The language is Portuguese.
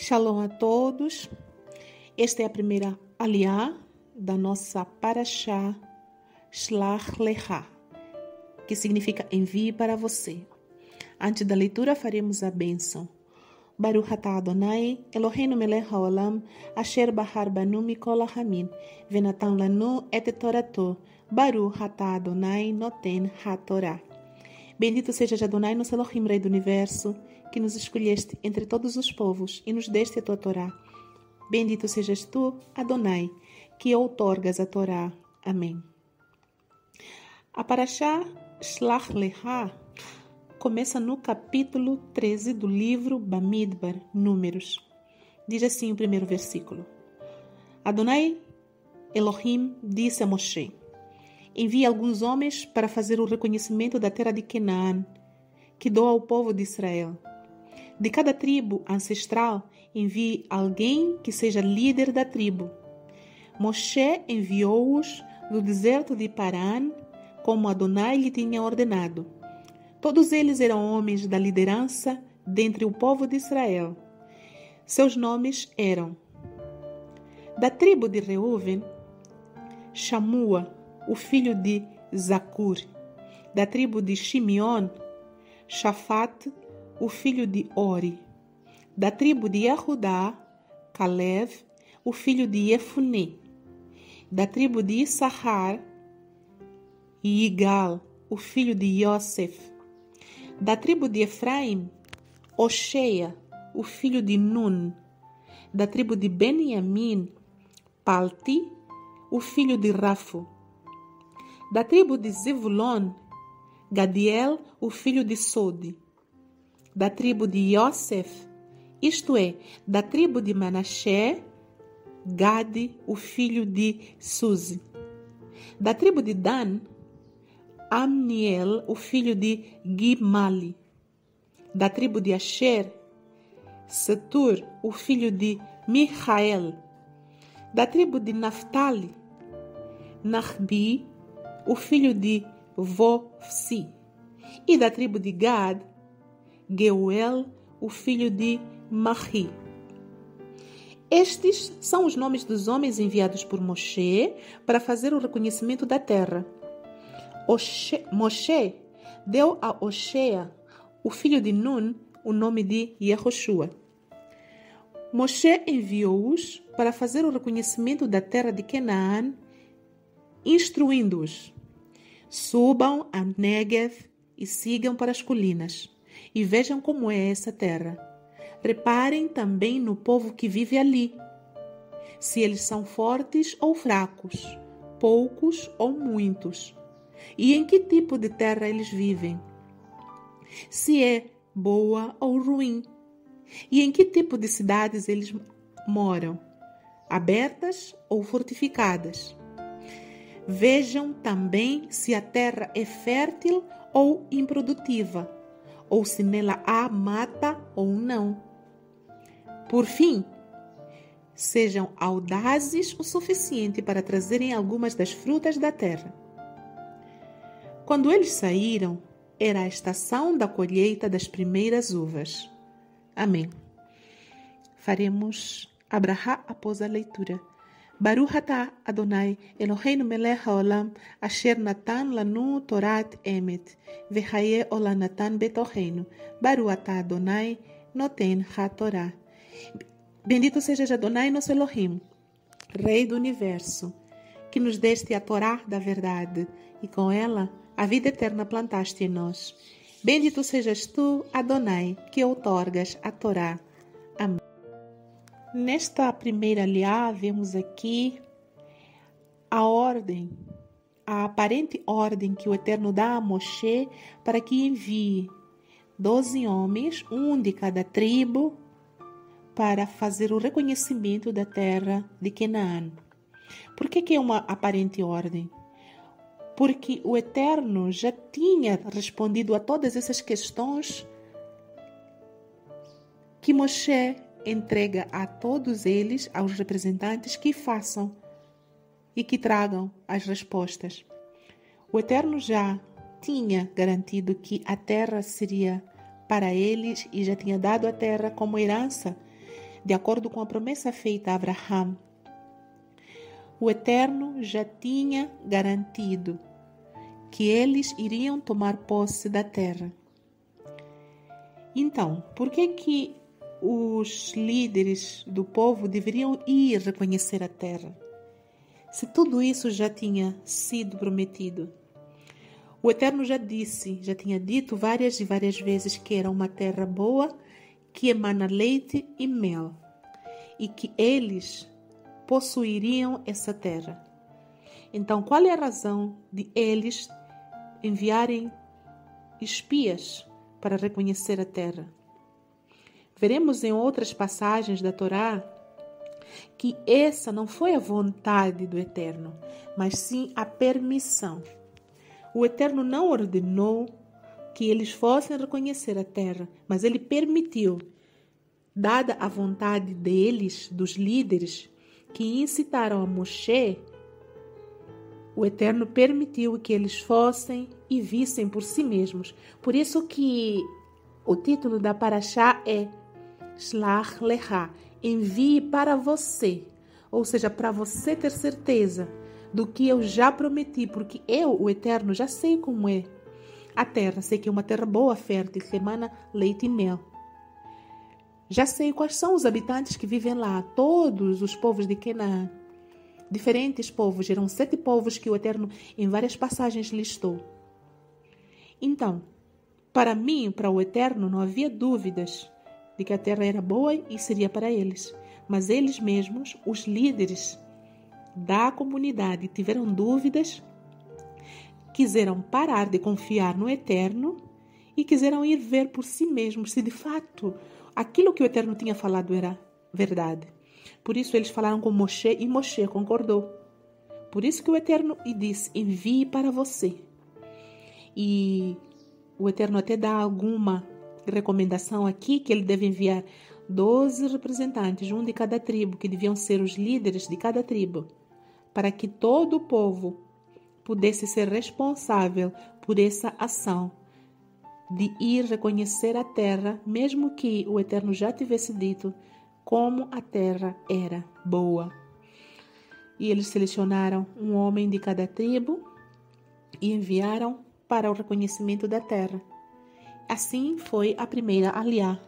Shalom a todos. Esta é a primeira aliá da nossa Parashá Shlach Lecha, que significa envie para você. Antes da leitura faremos a bênção. Baruch atah Adonai, Eloheinu melech haolam, asher bahar banu mikol hamin, venatan lanu et torato, Baruch atah Adonai noten ha-torah. Bendito seja Adonai, nosso Elohim, Rei do Universo, que nos escolheste entre todos os povos e nos deste a tua Torá. Bendito sejas tu, Adonai, que outorgas a Torá. Amém. A Parashá Shlach Lecha começa no capítulo 13 do livro Bamidbar, Números. Diz assim o primeiro versículo. Adonai Elohim disse a Moshe: envia alguns homens para fazer o reconhecimento da terra de Canaã, que dou ao povo de Israel. De cada tribo ancestral, envie alguém que seja líder da tribo. Moshe enviou-os do deserto de Paran, como Adonai lhe tinha ordenado. Todos eles eram homens da liderança dentre o povo de Israel. Seus nomes eram: da tribo de Reuven, Shamua, o filho de Zacur, da tribo de Shimeon, Shafat, o filho de Ori, da tribo de Yehudá, Caleb, o filho de Efuné, da tribo de Issachar, Igal, o filho de Yosef, da tribo de Efraim, Oshea, o filho de Nun, da tribo de Benjamim, Palti, o filho de Rafo, da tribo de Zevulon, Gadiel, o filho de Sode. Da tribo de Yosef, isto é, da tribo de Manassé, Gade, o filho de Suzi. Da tribo de Dan, Amniel, o filho de Gimali. Da tribo de Asher, Setur, o filho de Michael. Da tribo de Naphtali, Nahbi, o filho de Vofsi, e da tribo de Gad, Geuel, o filho de Mahi. Estes são os nomes dos homens enviados por Moshe para fazer o reconhecimento da terra. Oshe, Moshe deu a Oshea, o filho de Nun, o nome de Yehoshua. Moshe enviou-os para fazer o reconhecimento da terra de Canaã, instruindo-os Subam a Negev e sigam para as colinas, e vejam como é essa terra. Reparem também no povo que vive ali, se eles são fortes ou fracos, poucos ou muitos, e em que tipo de terra eles vivem, se é boa ou ruim, e em que tipo de cidades eles moram, abertas ou fortificadas. Vejam também se a terra é fértil ou improdutiva, ou se nela há mata ou não. Por fim, sejam audazes o suficiente para trazerem algumas das frutas da terra. Quando eles saíram, era a estação da colheita das primeiras uvas. Amém. Faremos abrahá após a leitura. Baruch atah Adonai Eloheinu melech haolam asher natan lanu torat emet vechaye olanatan betoheinu. Baruch atah Adonai noten ha-torah. Bendito seja Adonai nosso Elohim, Rei do Universo, que nos deste a Torá da verdade e com ela a vida eterna plantaste em nós. Bendito sejas tu, Adonai, que outorgas a Torá. Nesta primeira liá, vemos aqui a ordem, a aparente ordem que o Eterno dá a Moshe para que envie doze homens, um de cada tribo, para fazer o reconhecimento da terra de Canaã. Por que, que é uma aparente ordem? Porque o Eterno já tinha respondido a todas essas questões que Moshe entrega a todos eles, aos representantes, que façam e que tragam as respostas. O Eterno já tinha garantido que a terra seria para eles e já tinha dado a terra como herança de acordo com a promessa feita a Abraão. O Eterno já tinha garantido que eles iriam tomar posse da terra. Então, por que que os líderes do povo deveriam ir reconhecer a terra? Se tudo isso já tinha sido prometido. O Eterno já disse, já tinha dito várias e várias vezes que era uma terra boa, que emana leite e mel, e que eles possuiriam essa terra. Então, qual é a razão de eles enviarem espias para reconhecer a terra? Veremos em outras passagens da Torá que essa não foi a vontade do Eterno, mas sim a permissão. O Eterno não ordenou que eles fossem reconhecer a terra, mas ele permitiu, dada a vontade deles, dos líderes, que incitaram a Moshe, o Eterno permitiu que eles fossem e vissem por si mesmos. Por isso que o título da Paraxá é Shlach Lecha, envie para você, ou seja, para você ter certeza do que eu já prometi, porque eu, o Eterno, já sei como é a terra, sei que é uma terra boa, fértil, que leite e mel. Já sei quais são os habitantes que vivem lá, todos os povos de Canaã. Diferentes povos, eram sete povos que o Eterno em várias passagens listou. Então, para mim, para o Eterno, não havia dúvidas de que a terra era boa e seria para eles. Mas eles mesmos, os líderes da comunidade, tiveram dúvidas, quiseram parar de confiar no Eterno e quiseram ir ver por si mesmos se de fato aquilo que o Eterno tinha falado era verdade. Por isso eles falaram com Moshe e Moshe concordou. Por isso que o Eterno lhe disse: envie para você. E o Eterno até dá alguma recomendação aqui que ele deve enviar 12 representantes, um de cada tribo, que deviam ser os líderes de cada tribo, para que todo o povo pudesse ser responsável por essa ação de ir reconhecer a terra, mesmo que o Eterno já tivesse dito como a terra era boa. E eles selecionaram um homem de cada tribo e enviaram para o reconhecimento da terra. Assim foi a primeira aliá